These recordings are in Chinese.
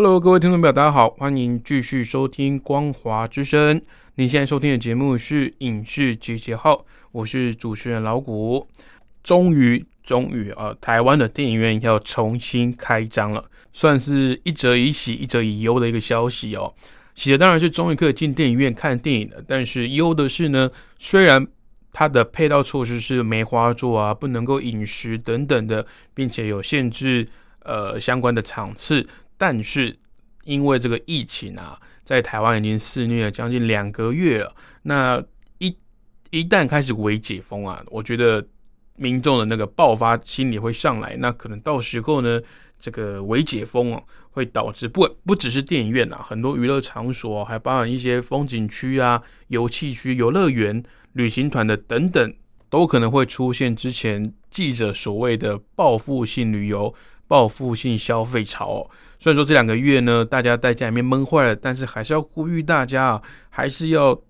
Hello，各位听众朋友，大家好，欢迎继续收听《光华之声》。您现在收听的节目是《影视集结号》，我是主持人老谷。终于，终于啊，台湾的电影院要重新开张了，算是一则以喜，一则以忧的一个消息哦。喜的当然是终于可以进电影院看电影了，但是忧的是呢，虽然它的配套措施是梅花座啊，不能够饮食等等的，并且有限制呃相关的场次。但是因为这个疫情啊，在台湾已经肆虐了将近两个月了。那一一旦开始微解封啊，我觉得民众的那个爆发心理会上来。那可能到时候呢，这个微解封哦，会导致不不只是电影院啊，很多娱乐场所，还包含一些风景区啊、游戏区、游乐园、旅行团的等等，都可能会出现之前记者所谓的报复性旅游。报复性消费潮哦，虽然说这两个月呢，大家在家里面闷坏了，但是还是要呼吁大家啊，还是要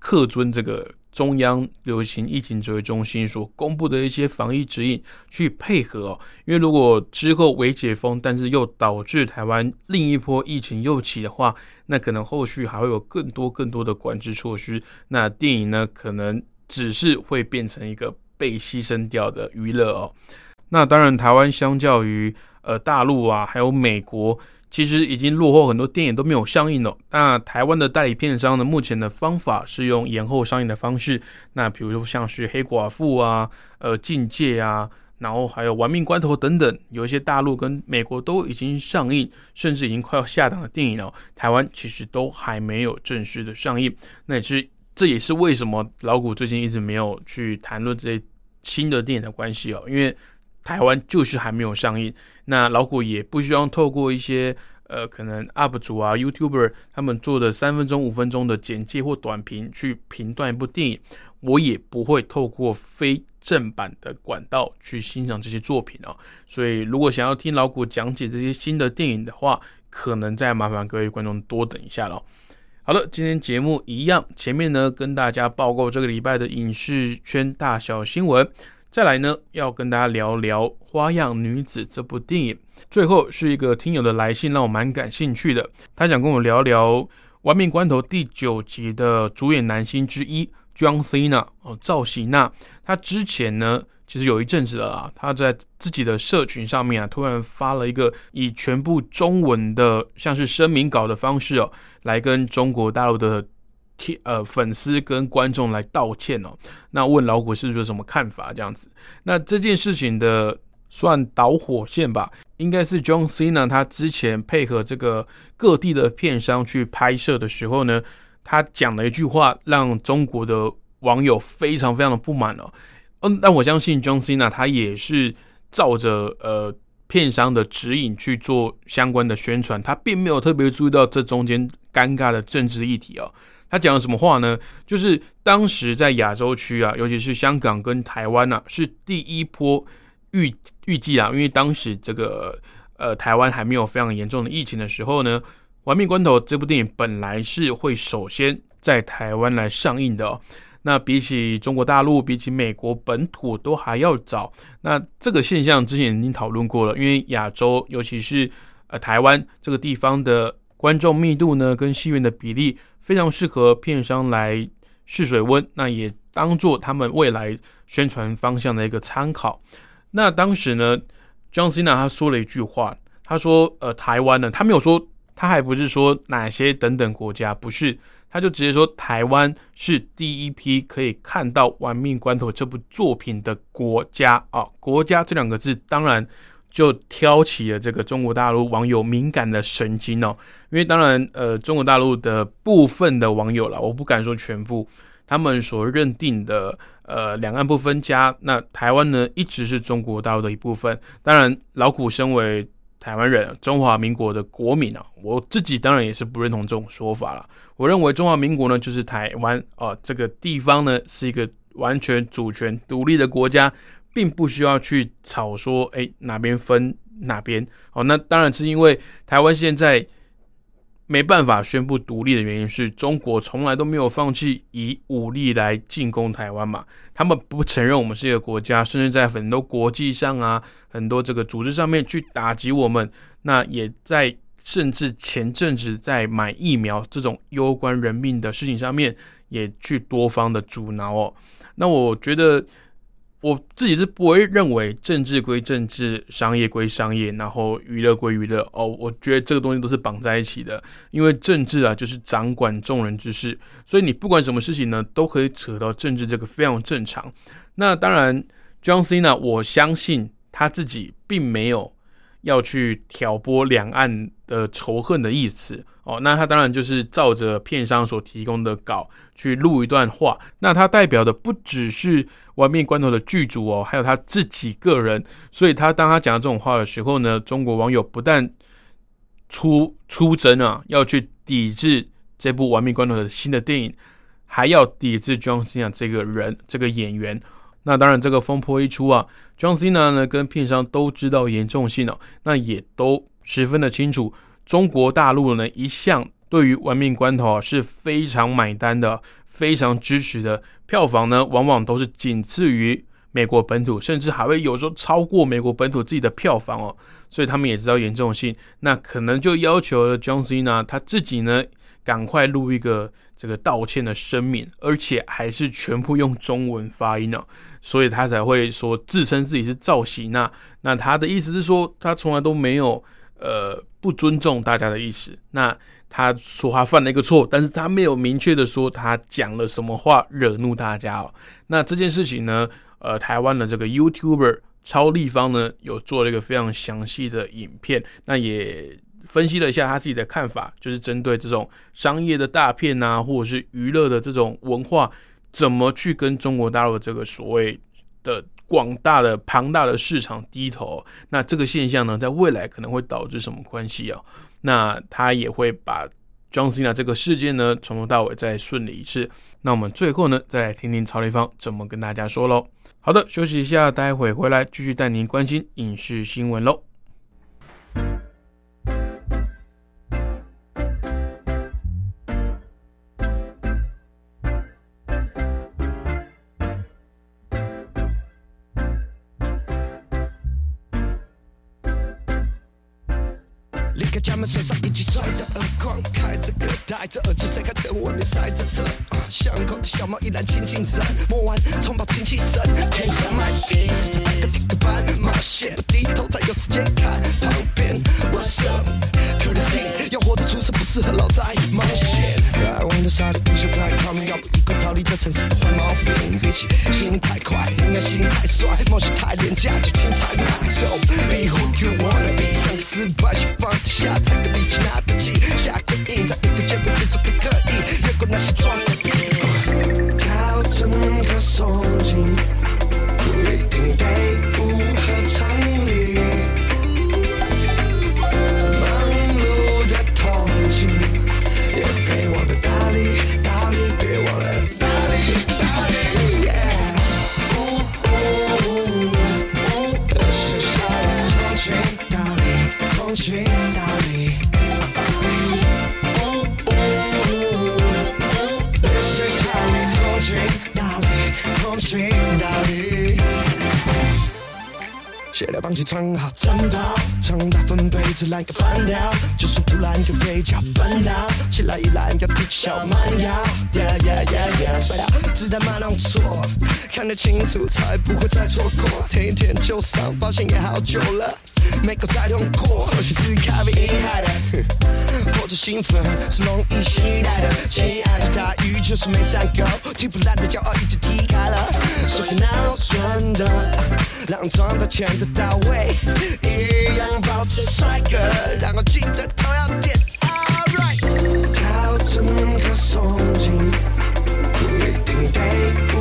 恪遵这个中央流行疫情指挥中心所公布的一些防疫指引去配合哦。因为如果之后未解封，但是又导致台湾另一波疫情又起的话，那可能后续还会有更多更多的管制措施。那电影呢，可能只是会变成一个被牺牲掉的娱乐哦。那当然，台湾相较于呃大陆啊，还有美国，其实已经落后很多电影都没有上映了。那台湾的代理片商呢，目前的方法是用延后上映的方式。那比如说像是黑寡妇啊、呃境界啊，然后还有玩命关头等等，有一些大陆跟美国都已经上映，甚至已经快要下档的电影了，台湾其实都还没有正式的上映。那也是这也是为什么老谷最近一直没有去谈论这些新的电影的关系哦，因为。台湾就是还没有上映，那老谷也不需要透过一些呃可能 UP 主啊、YouTuber 他们做的三分钟、五分钟的简介或短评去评断一部电影，我也不会透过非正版的管道去欣赏这些作品哦。所以如果想要听老谷讲解这些新的电影的话，可能再麻烦各位观众多等一下了。好了，今天节目一样，前面呢跟大家报告这个礼拜的影视圈大小新闻。再来呢，要跟大家聊聊《花样女子》这部电影。最后是一个听友的来信，让我蛮感兴趣的。他想跟我聊聊《亡命关头》第九集的主演男星之一 John Cena 哦，赵喜娜。他之前呢，其实有一阵子了啊，他在自己的社群上面啊，突然发了一个以全部中文的，像是声明稿的方式哦，来跟中国大陆的。呃，粉丝跟观众来道歉哦。那问老虎是不是有什么看法？这样子，那这件事情的算导火线吧，应该是 John Cena 他之前配合这个各地的片商去拍摄的时候呢，他讲了一句话，让中国的网友非常非常的不满哦。嗯，但我相信 John Cena 他也是照着呃片商的指引去做相关的宣传，他并没有特别注意到这中间尴尬的政治议题哦。他讲了什么话呢？就是当时在亚洲区啊，尤其是香港跟台湾呐，是第一波预预计啊，因为当时这个呃台湾还没有非常严重的疫情的时候呢，《玩命关头》这部电影本来是会首先在台湾来上映的。那比起中国大陆，比起美国本土都还要早。那这个现象之前已经讨论过了，因为亚洲尤其是呃台湾这个地方的观众密度呢，跟戏院的比例。非常适合片商来试水温，那也当做他们未来宣传方向的一个参考。那当时呢，John Cena 他说了一句话，他说：“呃，台湾呢，他没有说，他还不是说哪些等等国家，不是，他就直接说台湾是第一批可以看到《玩命关头》这部作品的国家啊，国家这两个字，当然。”就挑起了这个中国大陆网友敏感的神经哦，因为当然，呃，中国大陆的部分的网友了，我不敢说全部，他们所认定的呃两岸不分家，那台湾呢一直是中国大陆的一部分。当然，老古身为台湾人，中华民国的国民啊，我自己当然也是不认同这种说法了。我认为中华民国呢就是台湾啊这个地方呢是一个完全主权独立的国家，并不需要去吵说哎哪边分哪边哦。那当然是因为台湾现在。没办法宣布独立的原因是中国从来都没有放弃以武力来进攻台湾嘛？他们不承认我们是一个国家，甚至在很多国际上啊，很多这个组织上面去打击我们。那也在甚至前阵子在买疫苗这种攸关人命的事情上面，也去多方的阻挠哦。那我觉得。我自己是不会认为政治归政治，商业归商业，然后娱乐归娱乐哦。我觉得这个东西都是绑在一起的，因为政治啊就是掌管众人之事，所以你不管什么事情呢，都可以扯到政治，这个非常正常。那当然，John Cena，我相信他自己并没有要去挑拨两岸的仇恨的意思哦。那他当然就是照着片商所提供的稿去录一段话，那他代表的不只是。玩命关头的剧组哦，还有他自己个人，所以他当他讲这种话的时候呢，中国网友不但出出征啊，要去抵制这部玩命关头的新的电影，还要抵制 John Cena 这个人这个演员。那当然，这个风波一出啊，John Cena 呢跟片商都知道严重性哦，那也都十分的清楚，中国大陆呢一向对于玩命关头啊是非常买单的。非常支持的票房呢，往往都是仅次于美国本土，甚至还会有时候超过美国本土自己的票房哦。所以他们也知道严重性，那可能就要求了 John Cena 他自己呢，赶快录一个这个道歉的声明，而且还是全部用中文发音哦，所以他才会说自称自己是赵喜娜。那他的意思是说，他从来都没有呃不尊重大家的意思。那他说他犯了一个错，但是他没有明确的说他讲了什么话惹怒大家哦。那这件事情呢，呃，台湾的这个 YouTuber 超立方呢，有做了一个非常详细的影片，那也分析了一下他自己的看法，就是针对这种商业的大片啊，或者是娱乐的这种文化，怎么去跟中国大陆这个所谓的广大的庞大的市场低头？那这个现象呢，在未来可能会导致什么关系啊？那他也会把 John Cena 这个事件呢，从头到尾再顺理一次。那我们最后呢，再来听听曹立芳怎么跟大家说喽。好的，休息一下，待会回来继续带您关心影视新闻喽。掉子弹马上错，看得清楚才不会再错过。天天就上，发现也好久了，没够再痛过。或许是咖啡因害的，或者兴奋是容易携带的。亲爱的大雨就是没上够，提不来的骄傲已经踢开了，所以闹准的，让状态全都到位，一样保持帅哥，然后记得头要点。take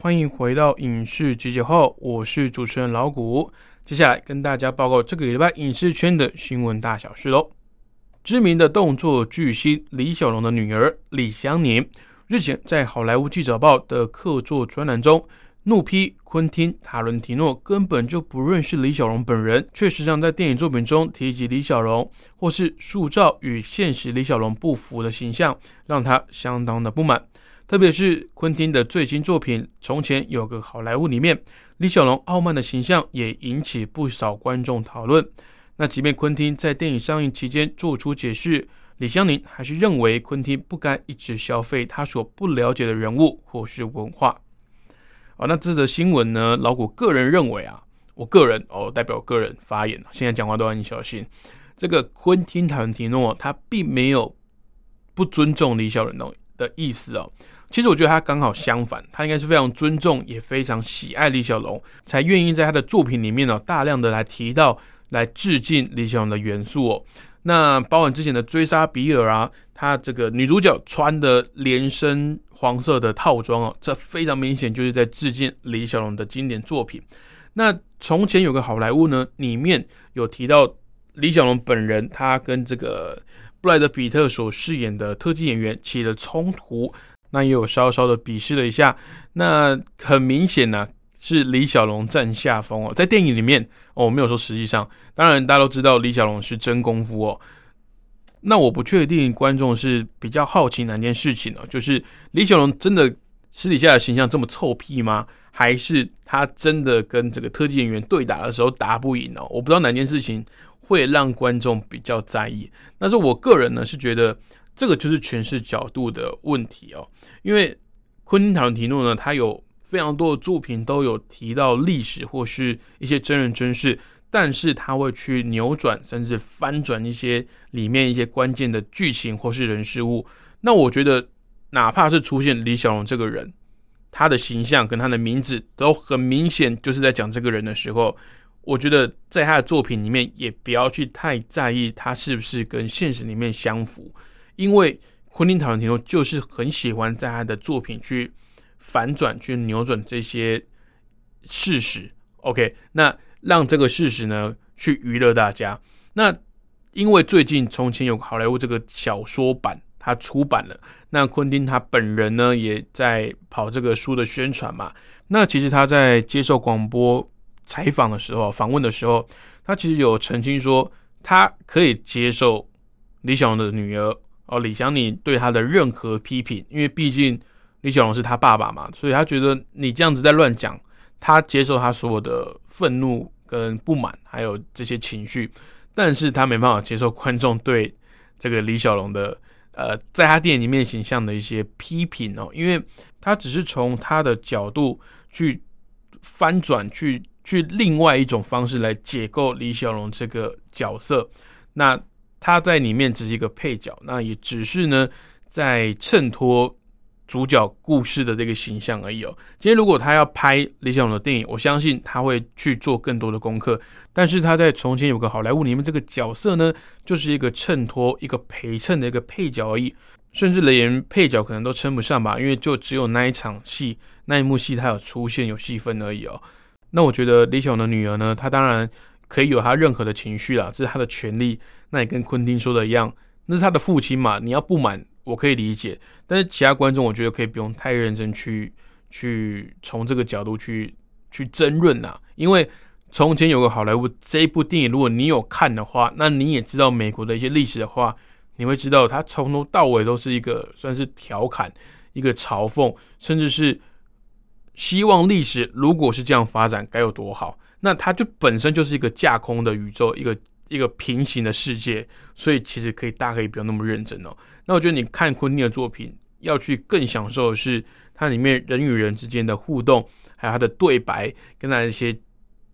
欢迎回到影视集结号，我是主持人老谷。接下来跟大家报告这个礼拜影视圈的新闻大小事喽。知名的动作巨星李小龙的女儿李香凝日前在好莱坞记者报的客座专栏中，怒批昆汀·塔伦提诺根本就不认识李小龙本人，却时常在电影作品中提及李小龙，或是塑造与现实李小龙不符的形象，让他相当的不满。特别是昆汀的最新作品《从前有个好莱坞》里面，李小龙傲慢的形象也引起不少观众讨论。那即便昆汀在电影上映期间做出解释，李香凝还是认为昆汀不该一直消费他所不了解的人物或是文化。啊，那这则新闻呢？老谷个人认为啊，我个人哦，代表个人发言，现在讲话都要很小心。这个昆汀·塔伦提诺他并没有不尊重李小龙的意思哦。其实我觉得他刚好相反，他应该是非常尊重，也非常喜爱李小龙，才愿意在他的作品里面呢，大量的来提到、来致敬李小龙的元素哦。那包含之前的追杀比尔啊，他这个女主角穿的连身黄色的套装哦，这非常明显就是在致敬李小龙的经典作品。那从前有个好莱坞呢，里面有提到李小龙本人，他跟这个布莱德比特所饰演的特技演员起了冲突。那也有稍稍的鄙视了一下，那很明显呢是李小龙占下风哦，在电影里面哦，我没有说实际上，当然大家都知道李小龙是真功夫哦。那我不确定观众是比较好奇哪件事情哦，就是李小龙真的私底下的形象这么臭屁吗？还是他真的跟这个特技演员对打的时候打不赢哦？我不知道哪件事情会让观众比较在意。但是我个人呢是觉得。这个就是诠释角度的问题哦，因为昆汀·塔伦提诺呢，他有非常多的作品都有提到历史或是一些真人真事，但是他会去扭转甚至翻转一些里面一些关键的剧情或是人事物。那我觉得，哪怕是出现李小龙这个人，他的形象跟他的名字都很明显就是在讲这个人的时候，我觉得在他的作品里面也不要去太在意他是不是跟现实里面相符。因为昆汀·塔伦提诺就是很喜欢在他的作品去反转、去扭转这些事实。OK，那让这个事实呢去娱乐大家。那因为最近《从前有好莱坞》这个小说版它出版了，那昆汀他本人呢也在跑这个书的宣传嘛。那其实他在接受广播采访的时候、访问的时候，他其实有澄清说，他可以接受李小龙的女儿。哦，李祥，你对他的任何批评，因为毕竟李小龙是他爸爸嘛，所以他觉得你这样子在乱讲，他接受他所有的愤怒跟不满，还有这些情绪，但是他没办法接受观众对这个李小龙的呃，在他电影里面形象的一些批评哦，因为他只是从他的角度去翻转，去去另外一种方式来解构李小龙这个角色，那。他在里面只是一个配角，那也只是呢，在衬托主角故事的这个形象而已哦。今天如果他要拍李小龙的电影，我相信他会去做更多的功课。但是他在从前有个好莱坞里面这个角色呢，就是一个衬托、一个陪衬的一个配角而已，甚至连配角可能都称不上吧，因为就只有那一场戏、那一幕戏他有出现有戏份而已哦。那我觉得李小龙的女儿呢，她当然。可以有她任何的情绪啦，这是她的权利。那也跟昆汀说的一样，那是他的父亲嘛，你要不满，我可以理解。但是其他观众，我觉得可以不用太认真去去从这个角度去去争论呐。因为从前有个好莱坞这一部电影，如果你有看的话，那你也知道美国的一些历史的话，你会知道它从头到尾都是一个算是调侃、一个嘲讽，甚至是希望历史如果是这样发展该有多好。那它就本身就是一个架空的宇宙，一个一个平行的世界，所以其实可以大家可以不用那么认真哦。那我觉得你看昆汀的作品，要去更享受的是它里面人与人之间的互动，还有它的对白，跟它一些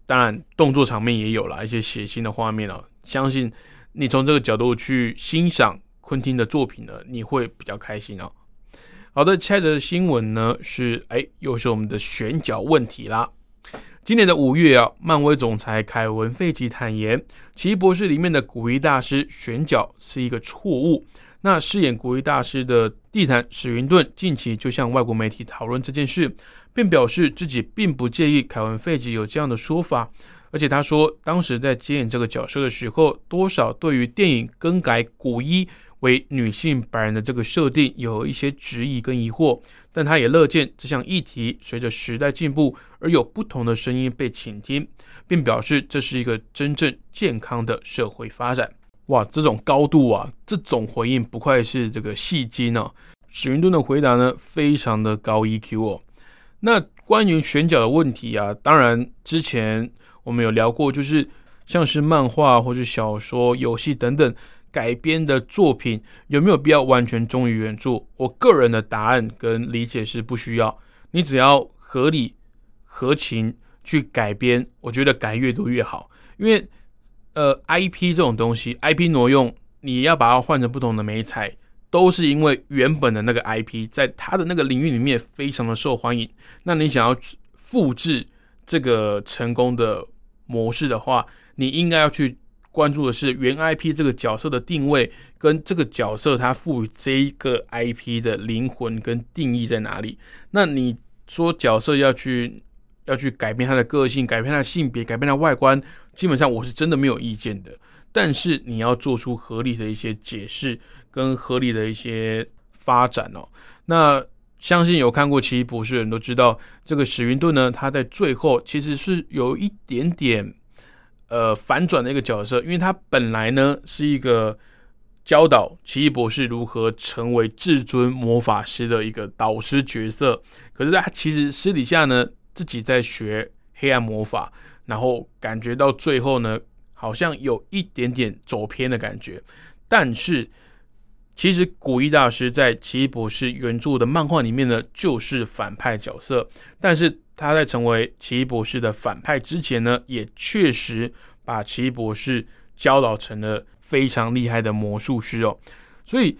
当然动作场面也有了一些血腥的画面哦。相信你从这个角度去欣赏昆汀的作品呢，你会比较开心哦。好的，下一则新闻呢是，哎，又是我们的选角问题啦。今年的五月啊，漫威总裁凯文·费奇坦言，《奇异博士》里面的古一大师选角是一个错误。那饰演古一大师的地毯史云顿近期就向外国媒体讨论这件事，并表示自己并不介意凯文·费奇有这样的说法。而且他说，当时在接演这个角色的时候，多少对于电影更改古一。为女性白人的这个设定有一些质疑跟疑惑，但他也乐见这项议题随着时代进步而有不同的声音被倾听，并表示这是一个真正健康的社会发展。哇，这种高度啊，这种回应不愧是这个戏精哦。史云顿的回答呢，非常的高 EQ 哦。那关于选角的问题啊，当然之前我们有聊过，就是像是漫画或者小说、游戏等等。改编的作品有没有必要完全忠于原著？我个人的答案跟理解是不需要。你只要合理合情去改编，我觉得改越多越好。因为呃，IP 这种东西，IP 挪用，你要把它换成不同的美彩，都是因为原本的那个 IP 在它的那个领域里面非常的受欢迎。那你想要复制这个成功的模式的话，你应该要去。关注的是原 IP 这个角色的定位，跟这个角色它赋予这一个 IP 的灵魂跟定义在哪里？那你说角色要去要去改变他的个性，改变他的性别，改变他外观，基本上我是真的没有意见的。但是你要做出合理的一些解释跟合理的一些发展哦。那相信有看过奇异博士的人都知道，这个史云顿呢，他在最后其实是有一点点。呃，反转的一个角色，因为他本来呢是一个教导奇异博士如何成为至尊魔法师的一个导师角色，可是他其实私底下呢自己在学黑暗魔法，然后感觉到最后呢好像有一点点走偏的感觉，但是。其实古一大师在奇异博士原著的漫画里面呢，就是反派角色。但是他在成为奇异博士的反派之前呢，也确实把奇异博士教导成了非常厉害的魔术师哦。所以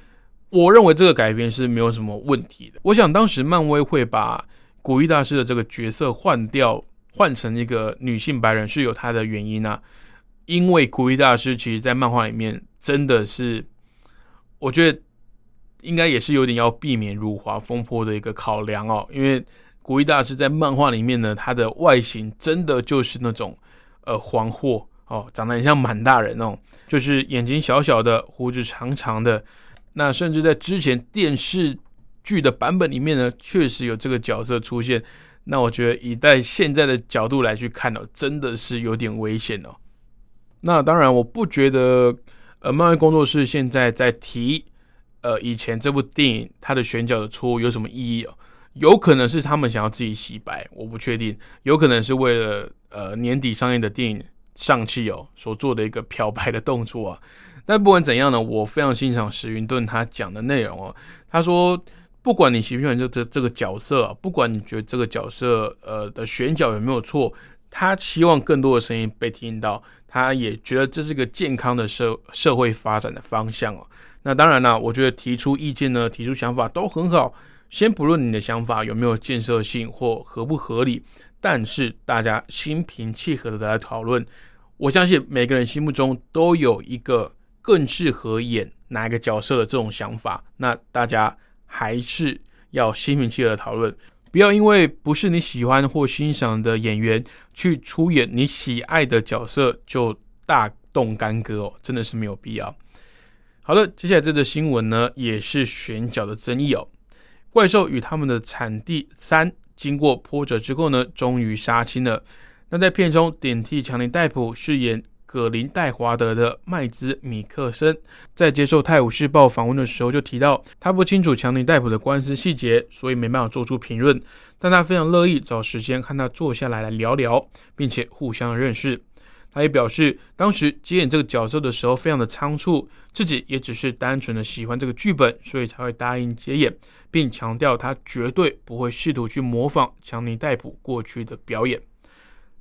我认为这个改编是没有什么问题的。我想当时漫威会把古一大师的这个角色换掉，换成一个女性白人是有他的原因啊。因为古一大师其实在漫画里面真的是。我觉得应该也是有点要避免辱华风波的一个考量哦，因为古一大师在漫画里面呢，他的外形真的就是那种呃黄货哦，长得很像满大人哦，就是眼睛小小的，胡子长长的。那甚至在之前电视剧的版本里面呢，确实有这个角色出现。那我觉得以在现在的角度来去看哦，真的是有点危险哦。那当然，我不觉得。呃，漫威工作室现在在提，呃，以前这部电影它的选角的错误有什么意义哦？有可能是他们想要自己洗白，我不确定；有可能是为了呃年底上映的电影上汽哦所做的一个漂白的动作啊。但不管怎样呢，我非常欣赏史云顿他讲的内容哦。他说，不管你喜不喜欢这这这个角色，不管你觉得这个角色呃的选角有没有错，他希望更多的声音被听到。他也觉得这是个健康的社社会发展的方向哦。那当然了，我觉得提出意见呢，提出想法都很好。先不论你的想法有没有建设性或合不合理，但是大家心平气和的来讨论，我相信每个人心目中都有一个更适合演哪一个角色的这种想法。那大家还是要心平气和的讨论。不要因为不是你喜欢或欣赏的演员去出演你喜爱的角色就大动干戈哦，真的是没有必要。好的，接下来这则新闻呢，也是选角的争议哦。怪兽与他们的产地三经过波折之后呢，终于杀青了。那在片中顶替强尼戴普饰演。葛林戴华德的麦兹米克森在接受《泰晤士报》访问的时候就提到，他不清楚强尼戴普的官司细节，所以没办法做出评论。但他非常乐意找时间和他坐下来来聊聊，并且互相认识。他也表示，当时接演这个角色的时候非常的仓促，自己也只是单纯的喜欢这个剧本，所以才会答应接演，并强调他绝对不会试图去模仿强尼戴普过去的表演。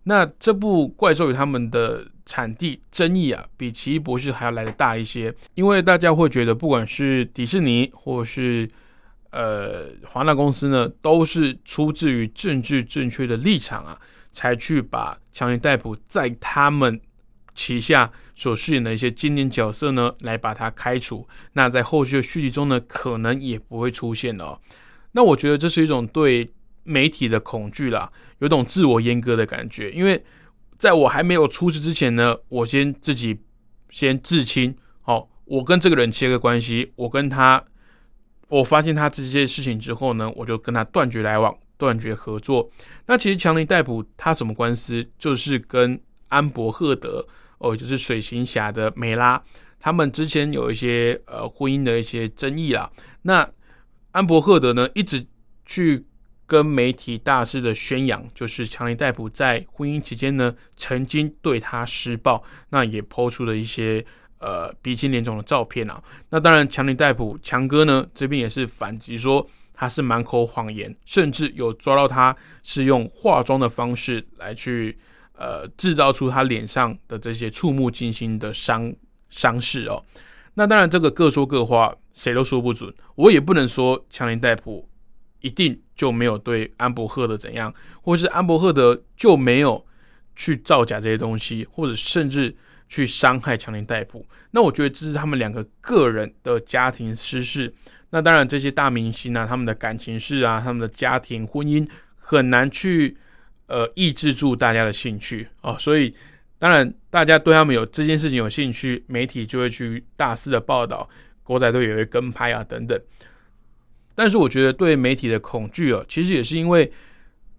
那这部《怪兽与他们的产地》争议啊，比《奇异博士》还要来的大一些，因为大家会觉得，不管是迪士尼或是呃华纳公司呢，都是出自于政治正确的立场啊，才去把强尼戴普在他们旗下所饰演的一些经典角色呢，来把他开除。那在后续的续集中呢，可能也不会出现哦。那我觉得这是一种对媒体的恐惧啦，有种自我阉割的感觉。因为在我还没有出事之前呢，我先自己先自清，好，我跟这个人切个关系，我跟他，我发现他这些事情之后呢，我就跟他断绝来往，断绝合作。那其实强尼戴普他什么官司，就是跟安伯赫德哦，就是水行侠的梅拉，他们之前有一些呃婚姻的一些争议啦。那安伯赫德呢，一直去跟媒体大肆的宣扬，就是强尼戴普在婚姻期间呢，曾经对他施暴，那也抛出了一些呃鼻青脸肿的照片啊。那当然，强尼戴普强哥呢这边也是反击说他是满口谎言，甚至有抓到他是用化妆的方式来去呃制造出他脸上的这些触目惊心的伤伤势哦。那当然，这个各说各话，谁都说不准。我也不能说强尼戴普一定就没有对安伯赫德怎样，或是安伯赫德就没有去造假这些东西，或者甚至去伤害强尼戴普。那我觉得这是他们两个个人的家庭私事。那当然，这些大明星啊，他们的感情事啊，他们的家庭婚姻很难去呃抑制住大家的兴趣哦，所以。当然，大家对他们有这件事情有兴趣，媒体就会去大肆的报道，狗仔队也会跟拍啊等等。但是，我觉得对媒体的恐惧啊，其实也是因为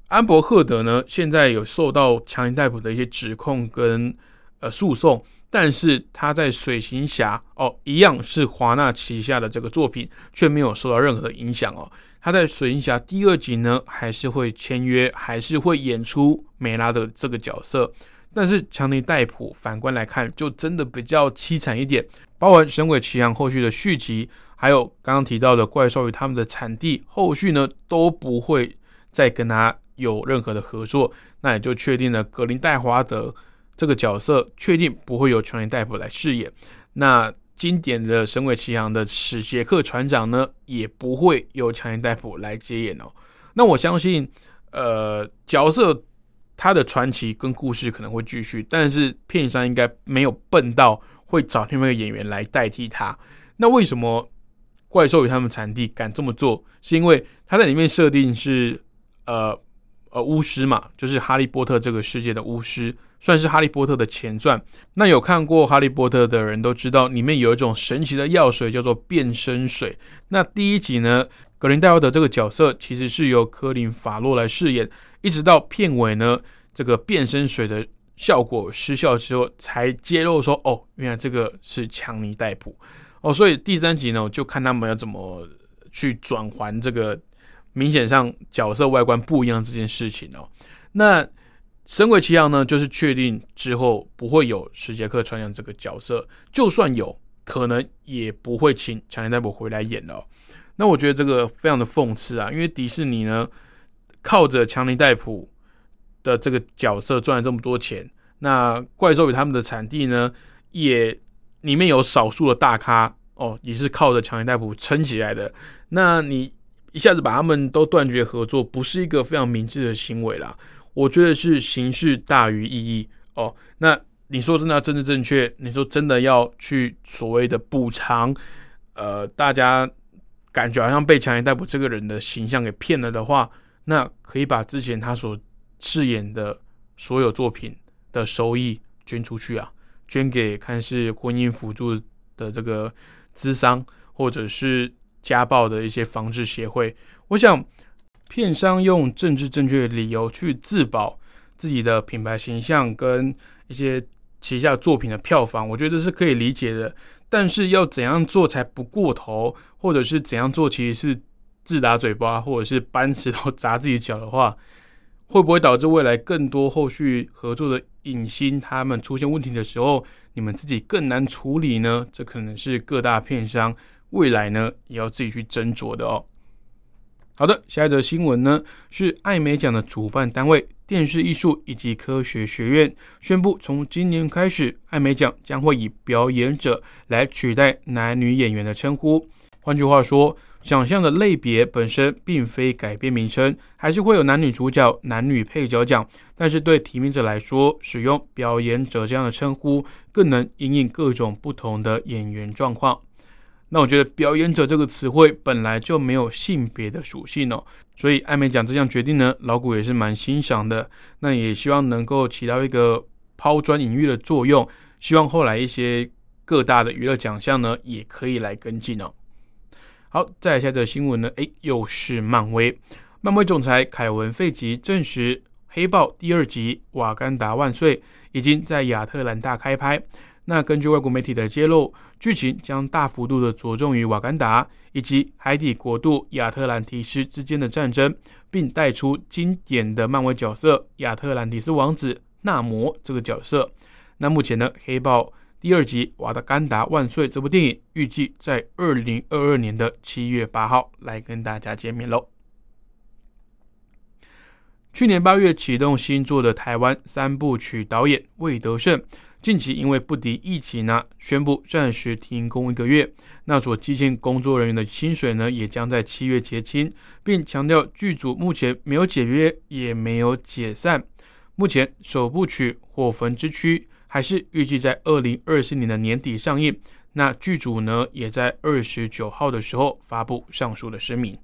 安伯赫德呢，现在有受到强尼戴普的一些指控跟呃诉讼，但是他在水行侠哦，一样是华纳旗下的这个作品，却没有受到任何影响哦。他在水行侠第二集呢，还是会签约，还是会演出梅拉的这个角色。但是强尼戴普反观来看，就真的比较凄惨一点。包含《神鬼奇航》后续的续集，还有刚刚提到的《怪兽与他们的产地》后续呢，都不会再跟他有任何的合作。那也就确定了格林戴华德这个角色，确定不会由强尼戴普来饰演。那经典的《神鬼奇航》的史杰克船长呢，也不会由强尼戴普来接演哦。那我相信，呃，角色。他的传奇跟故事可能会继续，但是片商应该没有笨到会找另外一个演员来代替他。那为什么怪兽与他们产地敢这么做？是因为他在里面设定是呃呃巫师嘛，就是哈利波特这个世界的巫师，算是哈利波特的前传。那有看过哈利波特的人都知道，里面有一种神奇的药水叫做变身水。那第一集呢，格林戴奥德这个角色其实是由科林法洛来饰演。一直到片尾呢，这个变身水的效果失效之后，才揭露说：“哦，原来这个是强尼戴普哦。”所以第三集呢，就看他们要怎么去转还这个明显上角色外观不一样这件事情哦。那《神鬼奇航》呢，就是确定之后不会有史杰克船长这个角色，就算有可能也不会请强尼戴普回来演了。那我觉得这个非常的讽刺啊，因为迪士尼呢。靠着强尼戴普的这个角色赚了这么多钱，那怪兽与他们的产地呢，也里面有少数的大咖哦，也是靠着强尼戴普撑起来的。那你一下子把他们都断绝合作，不是一个非常明智的行为啦。我觉得是形式大于意义哦。那你说真的要政治正确？你说真的要去所谓的补偿？呃，大家感觉好像被强行逮捕这个人的形象给骗了的话。那可以把之前他所饰演的所有作品的收益捐出去啊，捐给看是婚姻辅助的这个资商，或者是家暴的一些防治协会。我想，片商用政治正确的理由去自保自己的品牌形象跟一些旗下作品的票房，我觉得是可以理解的。但是要怎样做才不过头，或者是怎样做其实是。自打嘴巴，或者是搬石头砸自己脚的话，会不会导致未来更多后续合作的影星他们出现问题的时候，你们自己更难处理呢？这可能是各大片商未来呢也要自己去斟酌的哦。好的，下一则新闻呢是艾美奖的主办单位电视艺术以及科学学院宣布，从今年开始，艾美奖将会以表演者来取代男女演员的称呼。换句话说，奖项的类别本身并非改变名称，还是会有男女主角、男女配角奖。但是对提名者来说，使用表演者这样的称呼，更能应应各种不同的演员状况。那我觉得“表演者”这个词汇本来就没有性别的属性哦，所以艾美奖这项决定呢，老谷也是蛮欣赏的。那也希望能够起到一个抛砖引玉的作用，希望后来一些各大的娱乐奖项呢，也可以来跟进哦。好，再来下则新闻呢，诶，又是漫威，漫威总裁凯文·费吉证实，《黑豹》第二集《瓦干达万岁》已经在亚特兰大开拍。那根据外国媒体的揭露，剧情将大幅度的着重于瓦干达以及海底国度亚特兰提斯之间的战争，并带出经典的漫威角色亚特兰蒂斯王子纳摩这个角色。那目前呢，《黑豹》第二集《瓦的干达万岁》这部电影预计在二零二二年的七月八号来跟大家见面喽。去年八月启动新作的台湾三部曲导演魏德胜。近期因为不敌疫情呢，宣布暂时停工一个月。那所基建工作人员的薪水呢，也将在七月结清，并强调剧组目前没有解约，也没有解散。目前首部曲《火焚之躯》还是预计在二零二四年的年底上映。那剧组呢，也在二十九号的时候发布上述的声明。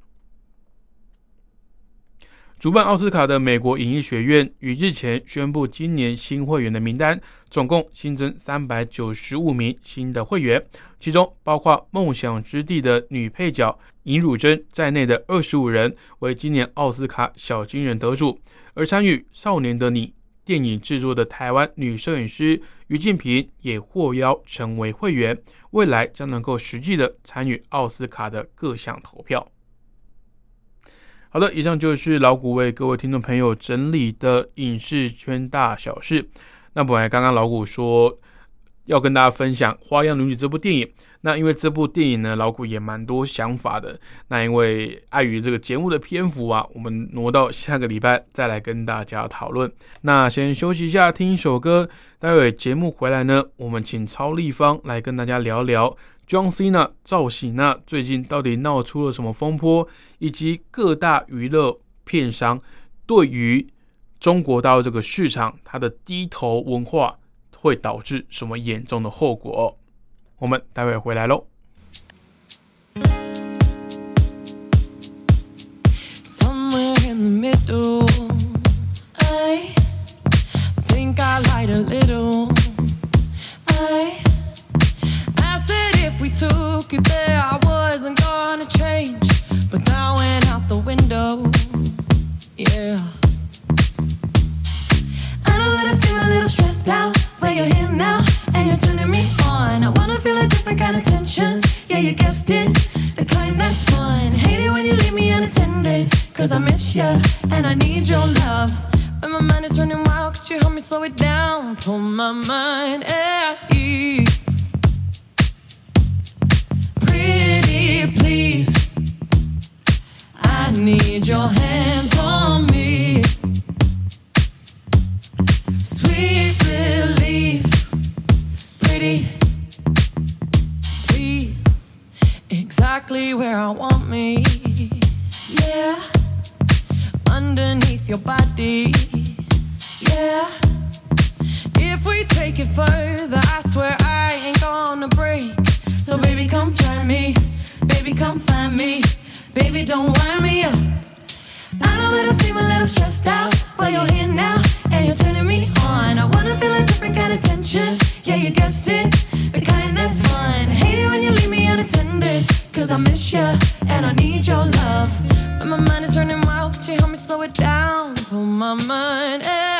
主办奥斯卡的美国影艺学院于日前宣布，今年新会员的名单总共新增三百九十五名新的会员，其中包括《梦想之地》的女配角尹汝贞在内的二十五人为今年奥斯卡小金人得主。而参与《少年的你》电影制作的台湾女摄影师于静平也获邀成为会员，未来将能够实际的参与奥斯卡的各项投票。好的，以上就是老谷为各位听众朋友整理的影视圈大小事。那本来刚刚老谷说要跟大家分享《花样女子》这部电影，那因为这部电影呢，老谷也蛮多想法的。那因为碍于这个节目的篇幅啊，我们挪到下个礼拜再来跟大家讨论。那先休息一下，听一首歌。待会节目回来呢，我们请超立方来跟大家聊聊。John Cena 造型那最近到底闹出了什么风波？以及各大娱乐片商对于中国大陆这个市场，它的低头文化会导致什么严重的后果？我们待会回来喽。I wasn't gonna change. But that went out the window. Yeah. I know that I seem a little stressed out, but you're here now and you're turning me on. I wanna feel a different kind of tension. Yeah, you guessed it, the kind that's fun. Hate it when you leave me unattended, cause I miss you and I need your love. When my mind is running wild, could you help me slow it down? Pull my mind at ease. Take it further, I swear I ain't gonna break. So baby, come try me. Baby, come find me. Baby, don't wind me up. I know it will seem a little stressed out, but you're here now and you're turning me on. I wanna feel a different kind of tension. Yeah, you guessed it, the kind that's fun. Hate it when you leave me unattended, cause I miss you and I need your love. But my mind is running wild, could you help me slow it down? Pull my mind at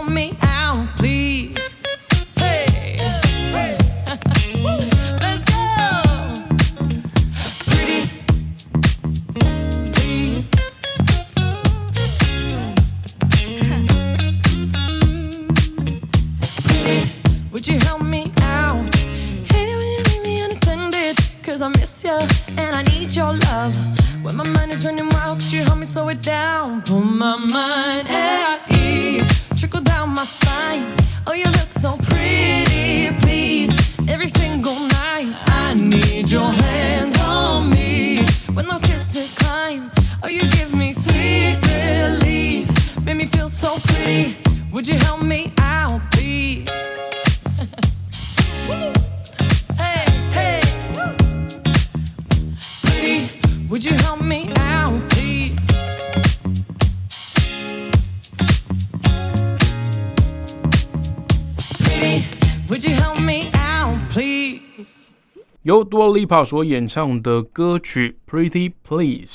所演唱的歌曲《Pretty Please》。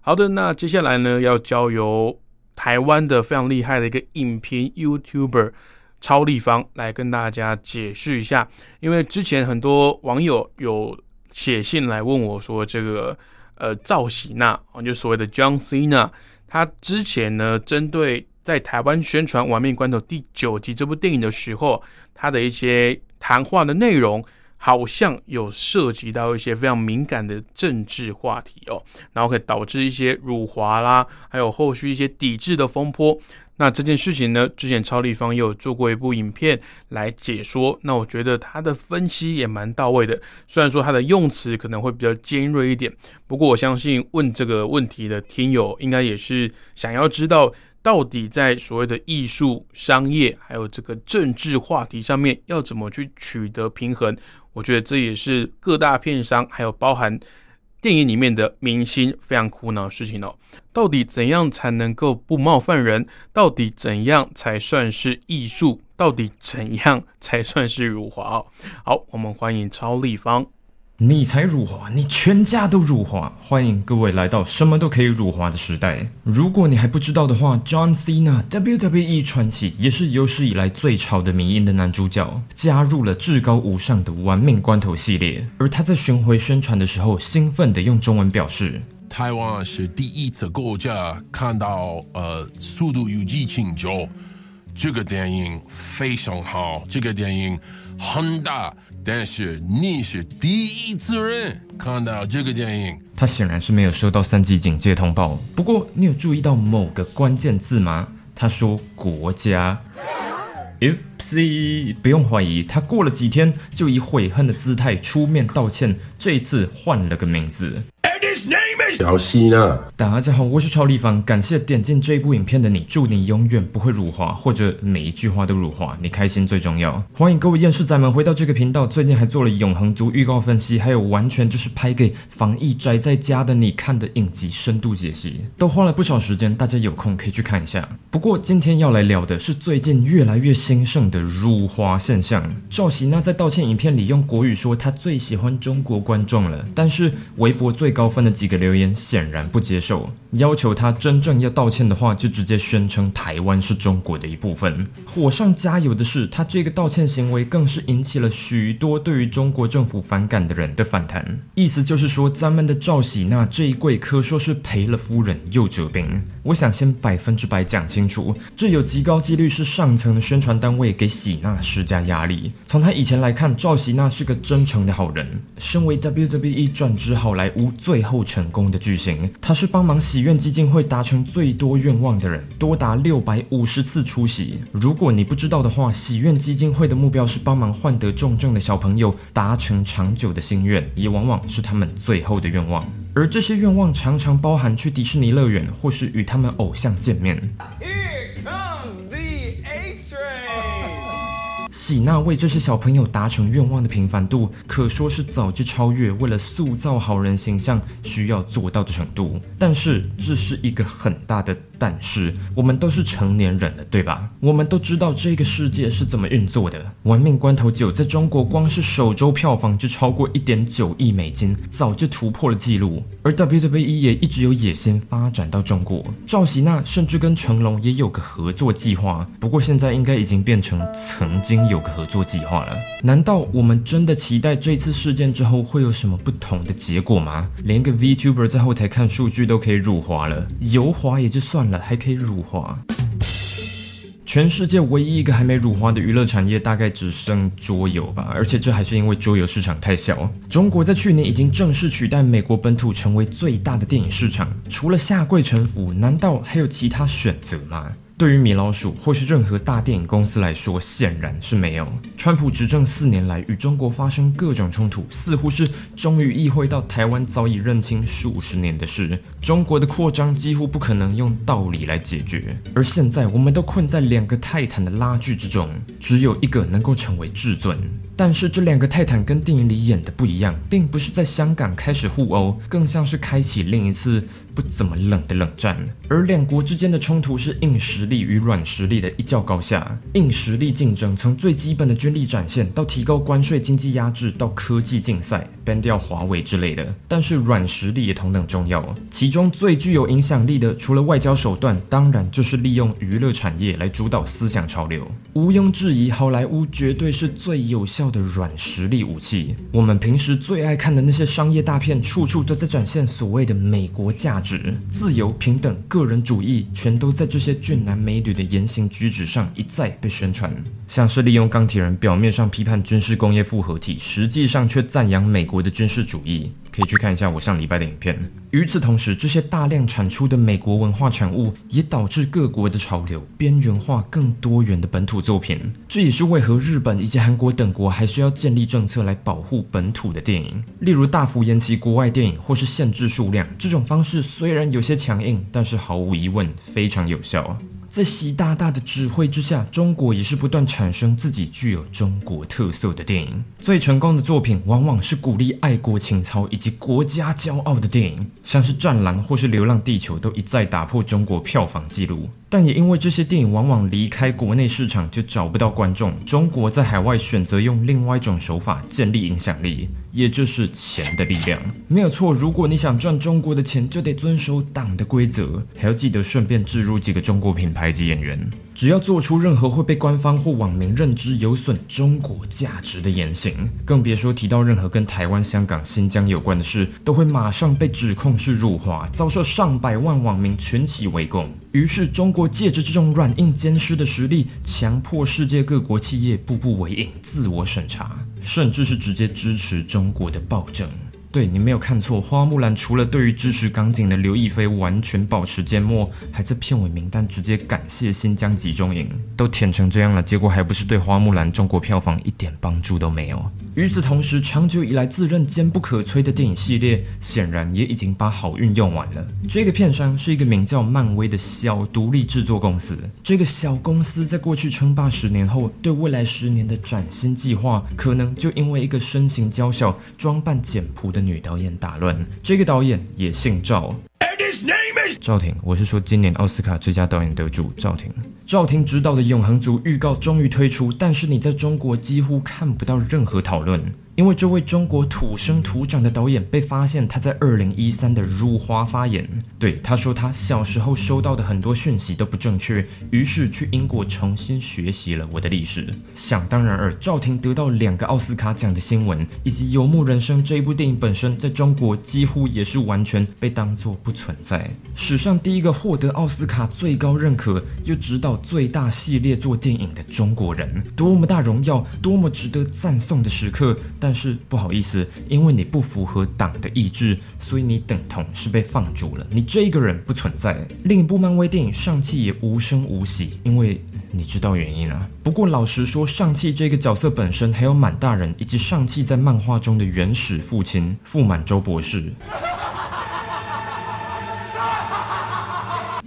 好的，那接下来呢，要交由台湾的非常厉害的一个影评 YouTuber 超立方来跟大家解释一下。因为之前很多网友有写信来问我说，这个呃赵喜娜，就所谓的 John Cena，他之前呢针对在台湾宣传《玩命关头》第九集这部电影的时候，他的一些谈话的内容。好像有涉及到一些非常敏感的政治话题哦，然后可以导致一些辱华啦，还有后续一些抵制的风波。那这件事情呢，之前超立方也有做过一部影片来解说。那我觉得他的分析也蛮到位的，虽然说他的用词可能会比较尖锐一点，不过我相信问这个问题的听友应该也是想要知道，到底在所谓的艺术、商业还有这个政治话题上面要怎么去取得平衡。我觉得这也是各大片商还有包含电影里面的明星非常苦恼的事情哦。到底怎样才能够不冒犯人？到底怎样才算是艺术？到底怎样才算是辱华哦？好，我们欢迎超立方。你才辱华，你全家都辱华。欢迎各位来到什么都可以辱华的时代。如果你还不知道的话，John Cena WWE 传奇也是有史以来最潮的迷音的男主角，加入了至高无上的玩命关头系列。而他在巡回宣传的时候，兴奋地用中文表示：台湾是第一次国家看到呃《速度与激情九》这个电影非常好，这个电影很大，但是你是第一次人看到这个电影。他显然是没有收到三级警戒通报。不过，你有注意到某个关键字吗？他说“国家”。哎不用怀疑，他过了几天就以悔恨的姿态出面道歉，这一次换了个名字。小希娜，大家好，我是超立方，感谢点进这部影片的你，祝你永远不会辱华，或者每一句话都辱华，你开心最重要。欢迎各位厌世仔们回到这个频道，最近还做了永恒族预告分析，还有完全就是拍给防疫宅在家的你看的影集深度解析，都花了不少时间，大家有空可以去看一下。不过今天要来聊的是最近越来越兴盛的辱华现象。赵喜娜在道歉影片里用国语说她最喜欢中国观众了，但是微博最高分的几个留言显然不接受，要求他真正要道歉的话，就直接宣称台湾是中国的一部分。火上加油的是，他这个道歉行为更是引起了许多对于中国政府反感的人的反弹。意思就是说，咱们的赵喜娜这一跪可说是赔了夫人又折兵。我想先百分之百讲清楚，这有极高几率是上层的宣传单位给喜娜施加压力。从他以前来看，赵喜娜是个真诚的好人。身为 WWE 转职好莱坞最最后成功的巨星，他是帮忙喜愿基金会达成最多愿望的人，多达六百五十次出席。如果你不知道的话，喜愿基金会的目标是帮忙患得重症的小朋友达成长久的心愿，也往往是他们最后的愿望。而这些愿望常常包含去迪士尼乐园，或是与他们偶像见面。喜娜为这些小朋友达成愿望的平凡度，可说是早就超越为了塑造好人形象需要做到的程度。但是这是一个很大的但是，我们都是成年人了，对吧？我们都知道这个世界是怎么运作的。《玩命关头九》在中国光是首周票房就超过一点九亿美金，早就突破了纪录。而 WWE 也一直有野心发展到中国，赵喜娜甚至跟成龙也有个合作计划，不过现在应该已经变成曾经有合作计划了。难道我们真的期待这次事件之后会有什么不同的结果吗？连个 VTuber 在后台看数据都可以辱华了，油华也就算了，还可以辱华。全世界唯一一个还没辱华的娱乐产业，大概只剩桌游吧，而且这还是因为桌游市场太小。中国在去年已经正式取代美国本土成为最大的电影市场，除了下跪臣服，难道还有其他选择吗？对于米老鼠或是任何大电影公司来说，显然是没有。川普执政四年来，与中国发生各种冲突，似乎是终于意会到台湾早已认清数十年的事。中国的扩张几乎不可能用道理来解决，而现在我们都困在两个泰坦的拉锯之中，只有一个能够成为至尊。但是这两个泰坦跟电影里演的不一样，并不是在香港开始互殴，更像是开启另一次不怎么冷的冷战。而两国之间的冲突是硬实力与软实力的一较高下。硬实力竞争从最基本的军力展现，到提高关税、经济压制，到科技竞赛，ban 掉华为之类的。但是软实力也同等重要，其中最具有影响力的，除了外交手段，当然就是利用娱乐产业来主导思想潮流。毋庸置疑，好莱坞绝对是最有效的软实力武器。我们平时最爱看的那些商业大片，处处都在展现所谓的美国价自由、平等、个人主义，全都在这些俊男美女的言行举止上一再被宣传。像是利用钢铁人表面上批判军事工业复合体，实际上却赞扬美国的军事主义。可以去看一下我上礼拜的影片。与此同时，这些大量产出的美国文化产物，也导致各国的潮流边缘化更多元的本土作品。这也是为何日本以及韩国等国还需要建立政策来保护本土的电影，例如大幅延期国外电影或是限制数量。这种方式虽然有些强硬，但是毫无疑问非常有效。在习大大的指挥之下，中国也是不断产生自己具有中国特色的电影。最成功的作品，往往是鼓励爱国情操以及国家骄傲的电影，像是《战狼》或是《流浪地球》，都一再打破中国票房纪录。但也因为这些电影往往离开国内市场就找不到观众，中国在海外选择用另外一种手法建立影响力，也就是钱的力量。没有错，如果你想赚中国的钱，就得遵守党的规则，还要记得顺便置入几个中国品牌及演员。只要做出任何会被官方或网民认知有损中国价值的言行，更别说提到任何跟台湾、香港、新疆有关的事，都会马上被指控是辱华，遭受上百万网民群起围攻。于是，中国借着这种软硬兼施的实力，强迫世界各国企业步步为营、自我审查，甚至是直接支持中国的暴政。对你没有看错，花木兰除了对于支持港警的刘亦菲完全保持缄默，还在片尾名单直接感谢新疆集中营，都舔成这样了，结果还不是对花木兰中国票房一点帮助都没有。与此同时，长久以来自认坚不可摧的电影系列，显然也已经把好运用完了。这个片商是一个名叫漫威的小独立制作公司，这个小公司在过去称霸十年后，对未来十年的崭新计划，可能就因为一个身形娇小、装扮简朴的。女导演打乱，这个导演也姓赵。赵婷，我是说今年奥斯卡最佳导演得主赵婷。赵婷执导的《永恒族》预告终于推出，但是你在中国几乎看不到任何讨论。因为这位中国土生土长的导演被发现他在二零一三的辱华发言，对他说他小时候收到的很多讯息都不正确，于是去英国重新学习了我的历史。想当然尔，赵婷得到两个奥斯卡奖的新闻，以及《游牧人生》这一部电影本身，在中国几乎也是完全被当作不存在。史上第一个获得奥斯卡最高认可又指导最大系列做电影的中国人，多么大荣耀，多么值得赞颂的时刻！但但是不好意思，因为你不符合党的意志，所以你等同是被放逐了。你这一个人不存在。另一部漫威电影《上汽》也无声无息，因为你知道原因啊。不过老实说，上汽这个角色本身，还有满大人以及上汽在漫画中的原始父亲傅满洲博士。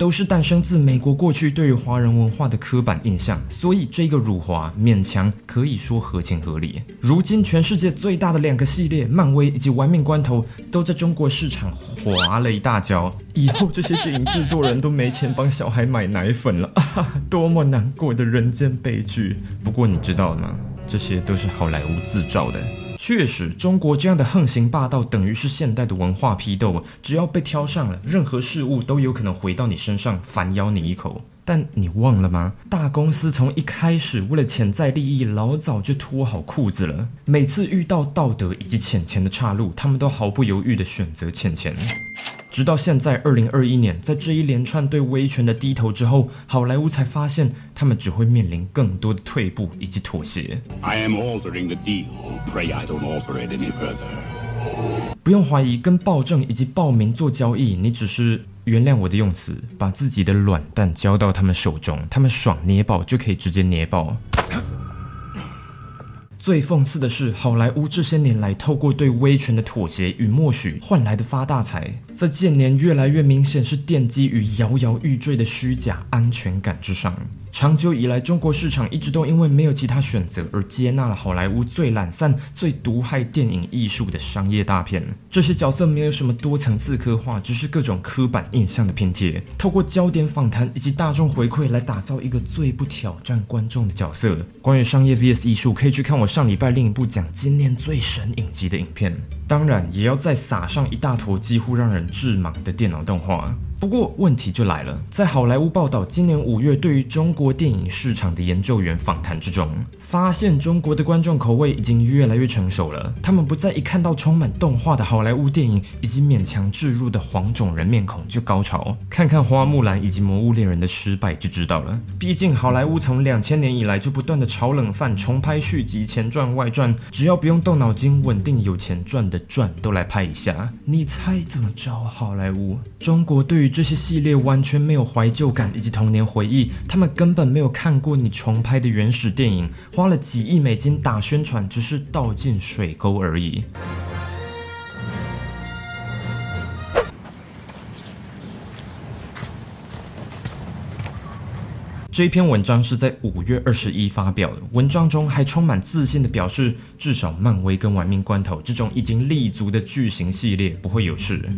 都是诞生自美国过去对于华人文化的刻板印象，所以这个辱华勉强可以说合情合理。如今全世界最大的两个系列，漫威以及玩命关头，都在中国市场滑了一大跤。以后这些电影制作人都没钱帮小孩买奶粉了，多么难过的人间悲剧！不过你知道吗？这些都是好莱坞自造的。确实，中国这样的横行霸道等于是现代的文化批斗。只要被挑上了，任何事物都有可能回到你身上，反咬你一口。但你忘了吗？大公司从一开始为了潜在利益，老早就脱好裤子了。每次遇到道德以及钱钱的岔路，他们都毫不犹豫地选择钱钱。直到现在，二零二一年，在这一连串对威权的低头之后，好莱坞才发现，他们只会面临更多的退步以及妥协。I am altering the deal. Pray I don't alter it any further. 不用怀疑，跟暴政以及暴民做交易，你只是原谅我的用词，把自己的卵蛋交到他们手中，他们爽捏爆就可以直接捏爆。最讽刺的是，好莱坞这些年来透过对威权的妥协与默许换来的发大财，在近年越来越明显是奠基于摇摇欲坠的虚假安全感之上。长久以来，中国市场一直都因为没有其他选择而接纳了好莱坞最懒散、最毒害电影艺术的商业大片。这些角色没有什么多层次刻画，只是各种刻板印象的拼贴，透过焦点访谈以及大众回馈来打造一个最不挑战观众的角色。关于商业 vs 艺术，可以去看我上礼拜另一部讲今年最神影集的影片。当然，也要再撒上一大坨几乎让人致盲的电脑动画。不过问题就来了，在好莱坞报道今年五月对于中国电影市场的研究员访谈之中，发现中国的观众口味已经越来越成熟了。他们不再一看到充满动画的好莱坞电影以及勉强置入的黄种人面孔就高潮，看看《花木兰》以及《魔物猎人》的失败就知道了。毕竟好莱坞从两千年以来就不断的炒冷饭、重拍续集、前传、外传，只要不用动脑筋、稳定有钱赚的赚都来拍一下。你猜怎么着？好莱坞，中国对于这些系列完全没有怀旧感以及童年回忆，他们根本没有看过你重拍的原始电影，花了几亿美金打宣传，只是倒进水沟而已。这一篇文章是在五月二十一发表的，文章中还充满自信的表示，至少漫威跟玩命关头这种已经立足的巨型系列不会有事。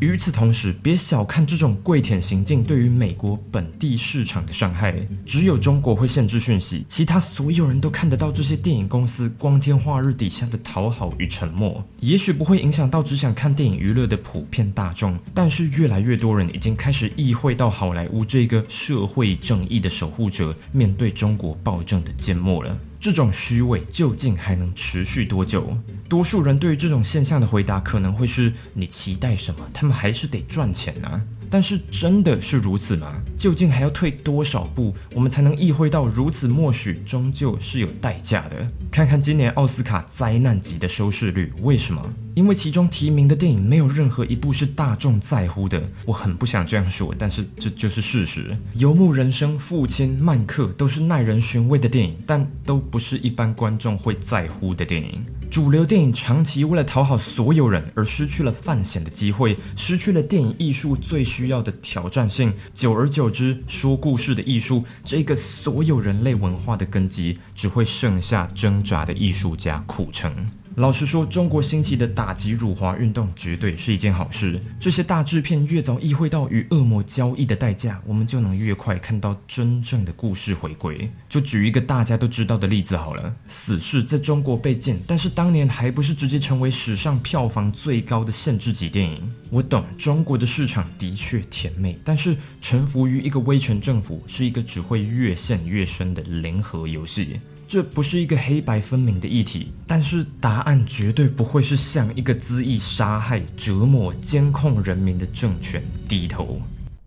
与此同时，别小看这种跪舔行径对于美国本地市场的伤害。只有中国会限制讯息，其他所有人都看得到这些电影公司光天化日底下的讨好与沉默。也许不会影响到只想看电影娱乐的普遍大众，但是越来越多人已经开始意会到好莱坞这个社会正义的守护者面对中国暴政的缄默了。这种虚伪究竟还能持续多久？多数人对于这种现象的回答可能会是：你期待什么？他们还是得赚钱啊。但是真的是如此吗？究竟还要退多少步，我们才能意会到如此默许终究是有代价的？看看今年奥斯卡灾难级的收视率，为什么？因为其中提名的电影没有任何一部是大众在乎的。我很不想这样说，但是这就是事实。《游牧人生》《父亲》《曼克》都是耐人寻味的电影，但都不是一般观众会在乎的电影。主流电影长期为了讨好所有人而失去了犯险的机会，失去了电影艺术最需要的挑战性。久而久之，说故事的艺术这个所有人类文化的根基，只会剩下挣扎的艺术家苦撑。老实说，中国兴起的打击辱华运动绝对是一件好事。这些大制片越早意会到与恶魔交易的代价，我们就能越快看到真正的故事回归。就举一个大家都知道的例子好了，《死侍》在中国被禁，但是当年还不是直接成为史上票房最高的限制级电影。我懂中国的市场的确甜美，但是臣服于一个威权政府是一个只会越陷越深的零和游戏。这不是一个黑白分明的议题，但是答案绝对不会是向一个恣意杀害、折磨、监控人民的政权低头。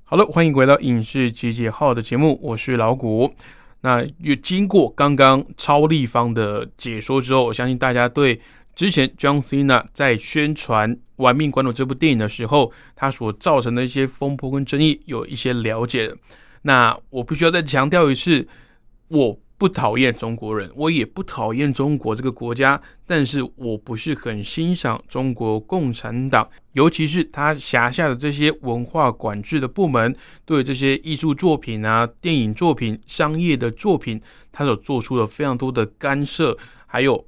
好了，欢迎回到影视集结号的节目，我是老谷。那也经过刚刚超立方的解说之后，我相信大家对之前 John Cena 在宣传《玩命关头》这部电影的时候，他所造成的一些风波跟争议有一些了解。那我必须要再强调一次，我不讨厌中国人，我也不讨厌中国这个国家，但是我不是很欣赏中国共产党，尤其是他辖下的这些文化管制的部门，对这些艺术作品啊、电影作品、商业的作品，他所做出的非常多的干涉，还有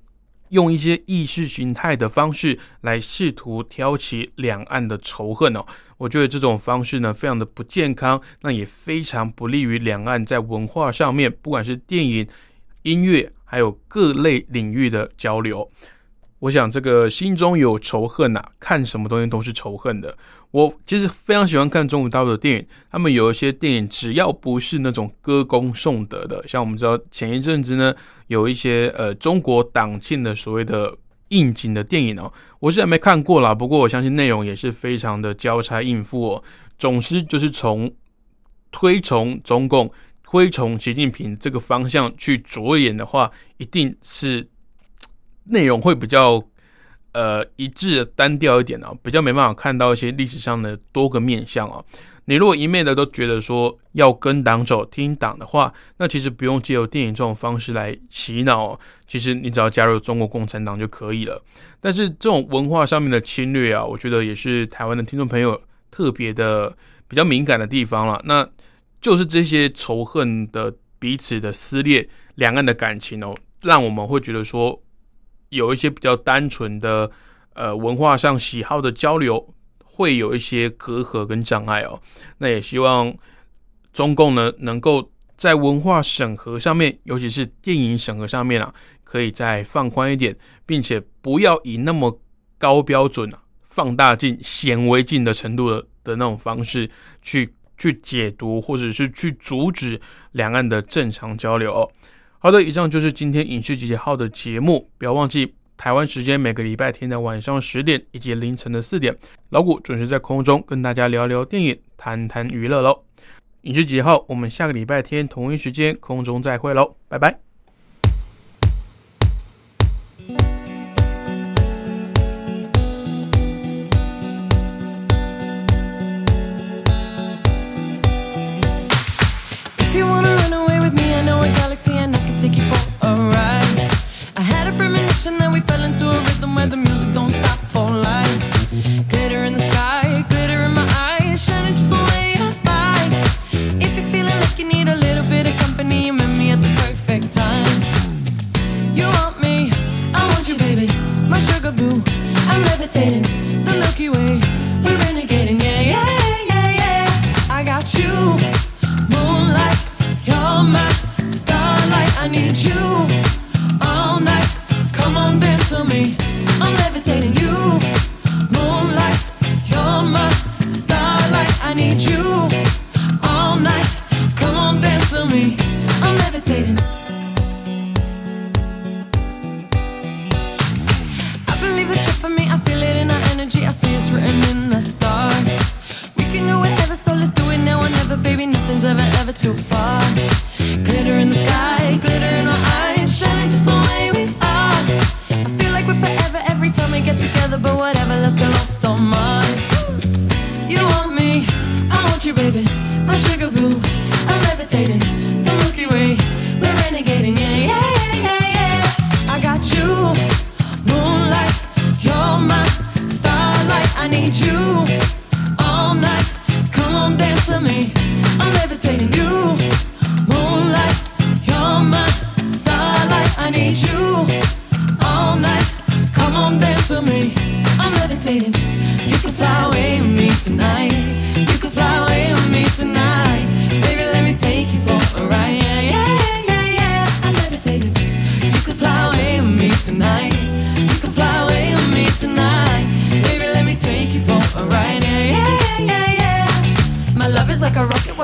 用一些意识形态的方式来试图挑起两岸的仇恨哦。我觉得这种方式呢，非常的不健康，那也非常不利于两岸在文化上面，不管是电影、音乐，还有各类领域的交流。我想这个心中有仇恨呐、看什么东西都是仇恨的。我其实非常喜欢看中国大陆的电影，他们有一些电影只要不是那种歌功颂德的，像我们知道前一阵子呢，有一些呃中国党庆的所谓的应景的电影哦，我是还没看过啦，不过我相信内容也是非常的交叉应付哦。总之就是从推崇中共、推崇习近平这个方向去着眼的话，一定是内容会比较呃一致、单调一点哦，比较没办法看到一些历史上的多个面相哦。你如果一昧的都觉得说要跟党走、听党的话，那其实不用借由电影这种方式来洗脑，其实你只要加入中国共产党就可以了。但是这种文化上面的侵略啊，我觉得也是台湾的听众朋友特别的比较敏感的地方了。那就是这些仇恨的彼此的撕裂，两岸的感情哦，让我们会觉得说有一些比较单纯的呃文化上喜好的交流。会有一些隔阂跟障碍哦，那也希望中共呢能够在文化审核上面，尤其是电影审核上面啊，可以再放宽一点，并且不要以那么高标准啊、放大镜、显微镜的程度的的那种方式去去解读，或者是去阻止两岸的正常交流哦。好的，以上就是今天影视集结号的节目，不要忘记。台湾时间每个礼拜天的晚上十点以及凌晨的四点，老谷准时在空中跟大家聊聊电影，谈谈娱乐喽。影视集结号？我们下个礼拜天同一时间空中再会喽，拜拜。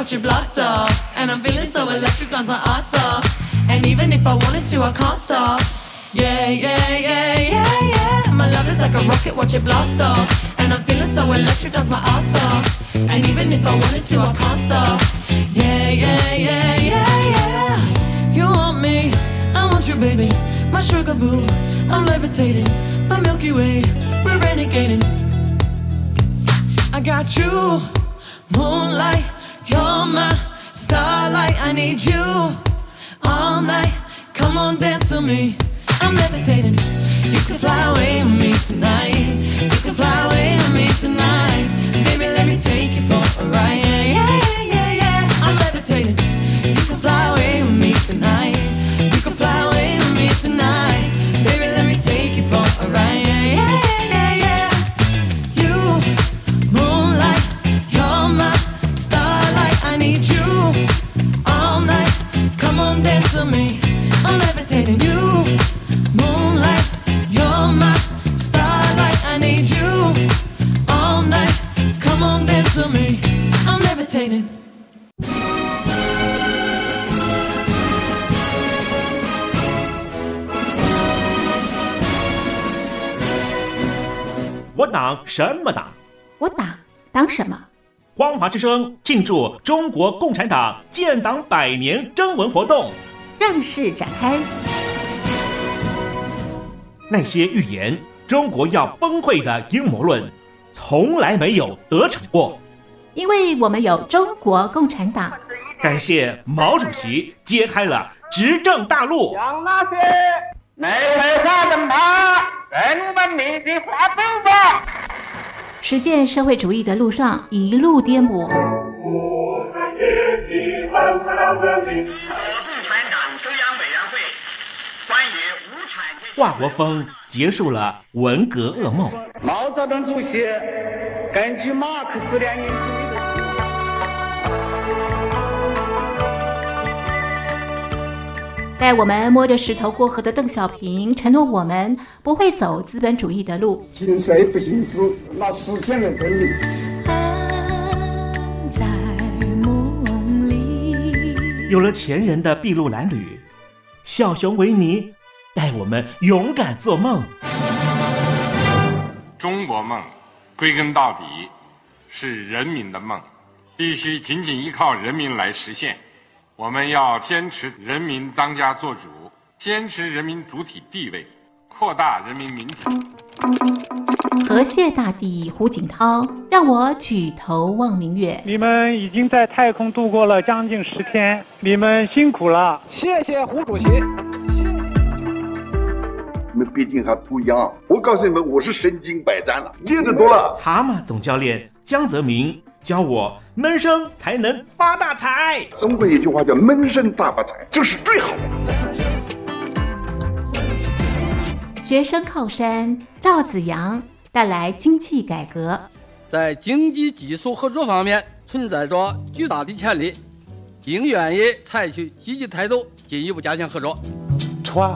Watch it blast off. And I'm feeling so electric, dance my ass off. And even if I wanted to, I can't stop. Yeah, yeah, yeah, yeah, yeah. My love is like a rocket, watch it blast off. And I'm feeling so electric, dance my ass off. And even if I wanted to, I can't stop. Yeah, yeah, yeah, yeah, yeah. You want me, I want you, baby. My sugar boo, I'm levitating. The Milky Way, we're renegading. I got you, moonlight. You're my starlight, I need you all night. Come on, dance with me. I'm levitating. You can fly away with me tonight. You can fly away with me tonight. Baby, let me take you for a ride. Yeah, yeah, yeah, yeah. I'm levitating. You can fly away with me tonight. You can fly away with me tonight. Baby, let me take you for a ride. 我党什么党？我党党什么？光华之声庆祝中国共产党建党百年征文活动正式展开。那些预言中国要崩溃的阴谋论，从来没有得逞过。因为我们有中国共产党。感谢毛主席揭开了执政大路。向那些内外发动他人文明的！实践社会主义的路上一路颠簸。共产党中央委员会关于无产阶级华国锋结束了文革噩梦。毛泽东主席根据马克思列宁主义的。带我们摸着石头过河的邓小平承诺我们不会走资本主义的路。行衰不行止，那实现了真理。在梦里。有了前人的筚路蓝缕，小熊维尼带我们勇敢做梦。中国梦，归根到底是人民的梦，必须紧紧依靠人民来实现。我们要坚持人民当家作主，坚持人民主体地位，扩大人民民主。河蟹大帝胡锦涛让我举头望明月。你们已经在太空度过了将近十天，你们辛苦了。谢谢胡主席。你们毕竟还不一样，我告诉你们，我是身经百战了，见得多了。蛤蟆总教练江泽民教我闷声才能发大财。中国有句话叫“闷声大发财”，这是最好的。学生靠山赵子阳带来经济改革，在经济技术合作方面存在着巨大的潜力，应愿意采取积极态度，进一步加强合作。Toi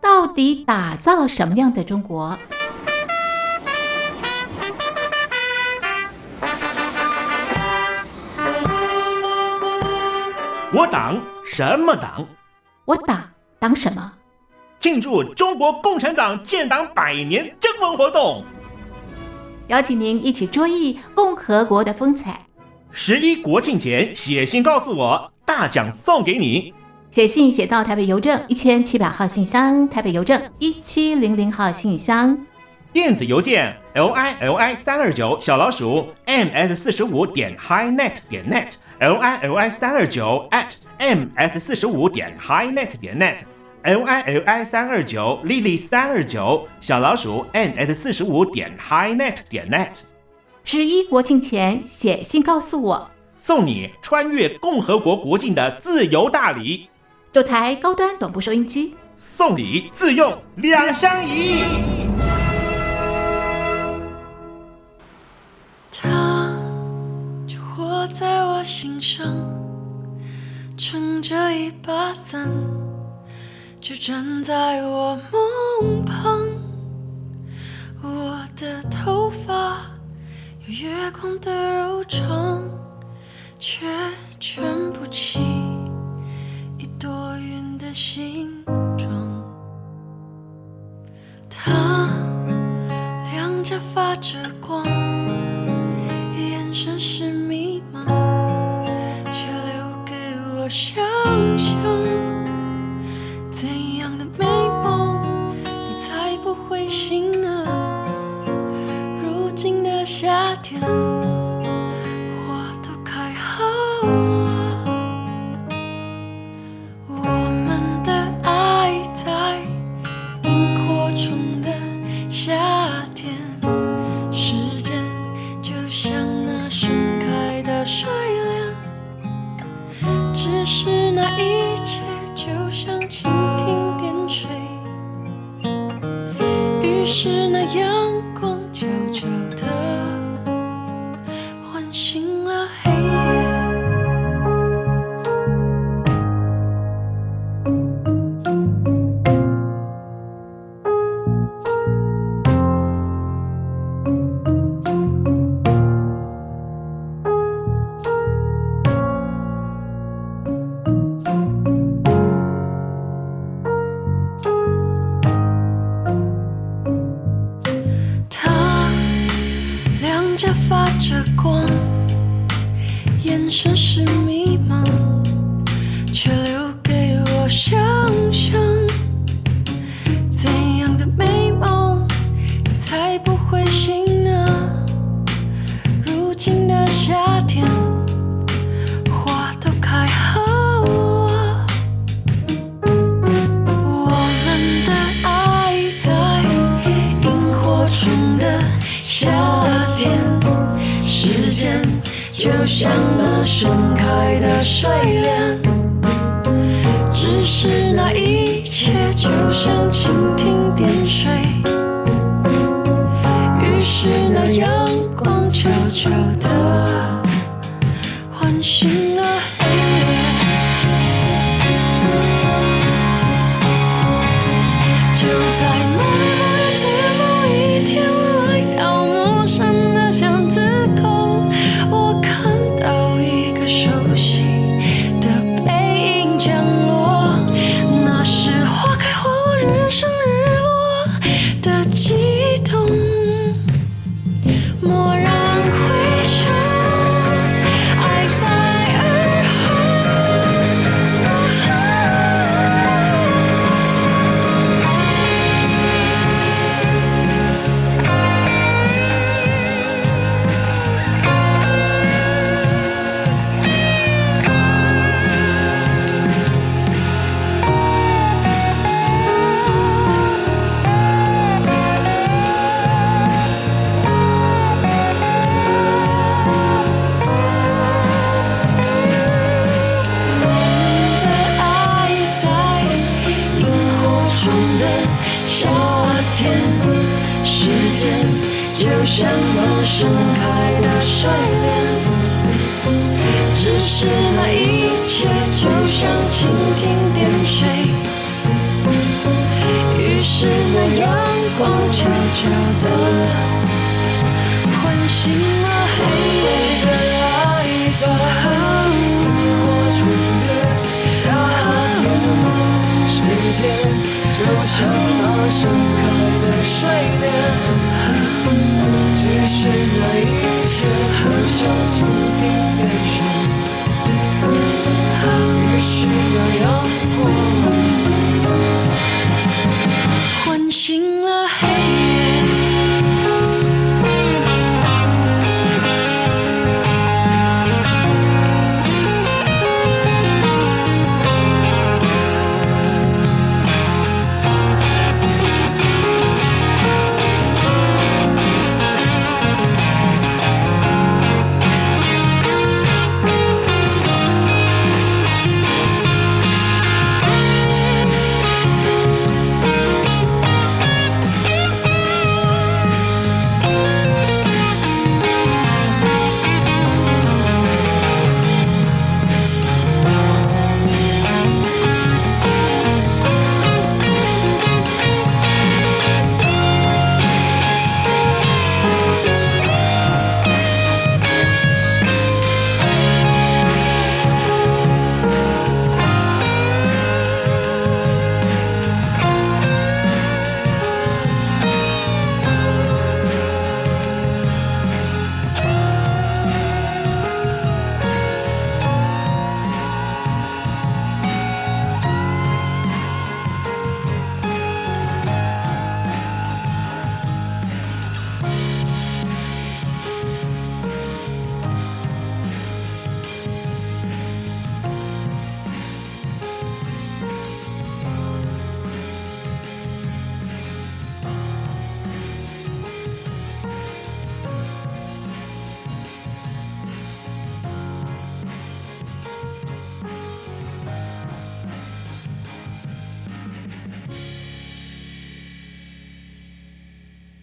到底打造什么样的中国？我党什么党？我党党什么？庆祝中国共产党建党百年征文活动，邀请您一起追忆共和国的风采。十一国庆前写信告诉我，大奖送给你。写信写到台北邮政一千七百号信箱，台北邮政一七零零号信箱。电子邮件 l i l i 三二九小老鼠 m s 四十五点 highnet 点 net l i l i 三二九 at m s 四十五点 highnet 点 net l i l i 三二九 lily 三二九小老鼠 m s 四十五点 highnet 点 net。十一国庆前写信告诉我，送你穿越共和国国境的自由大礼，九台高端短波收音机，送礼自用两相宜。他就活在我心上，撑着一把伞，就站在我梦旁。我的头发有月光的柔长，却卷不起多云的形状。他两颊发着光。像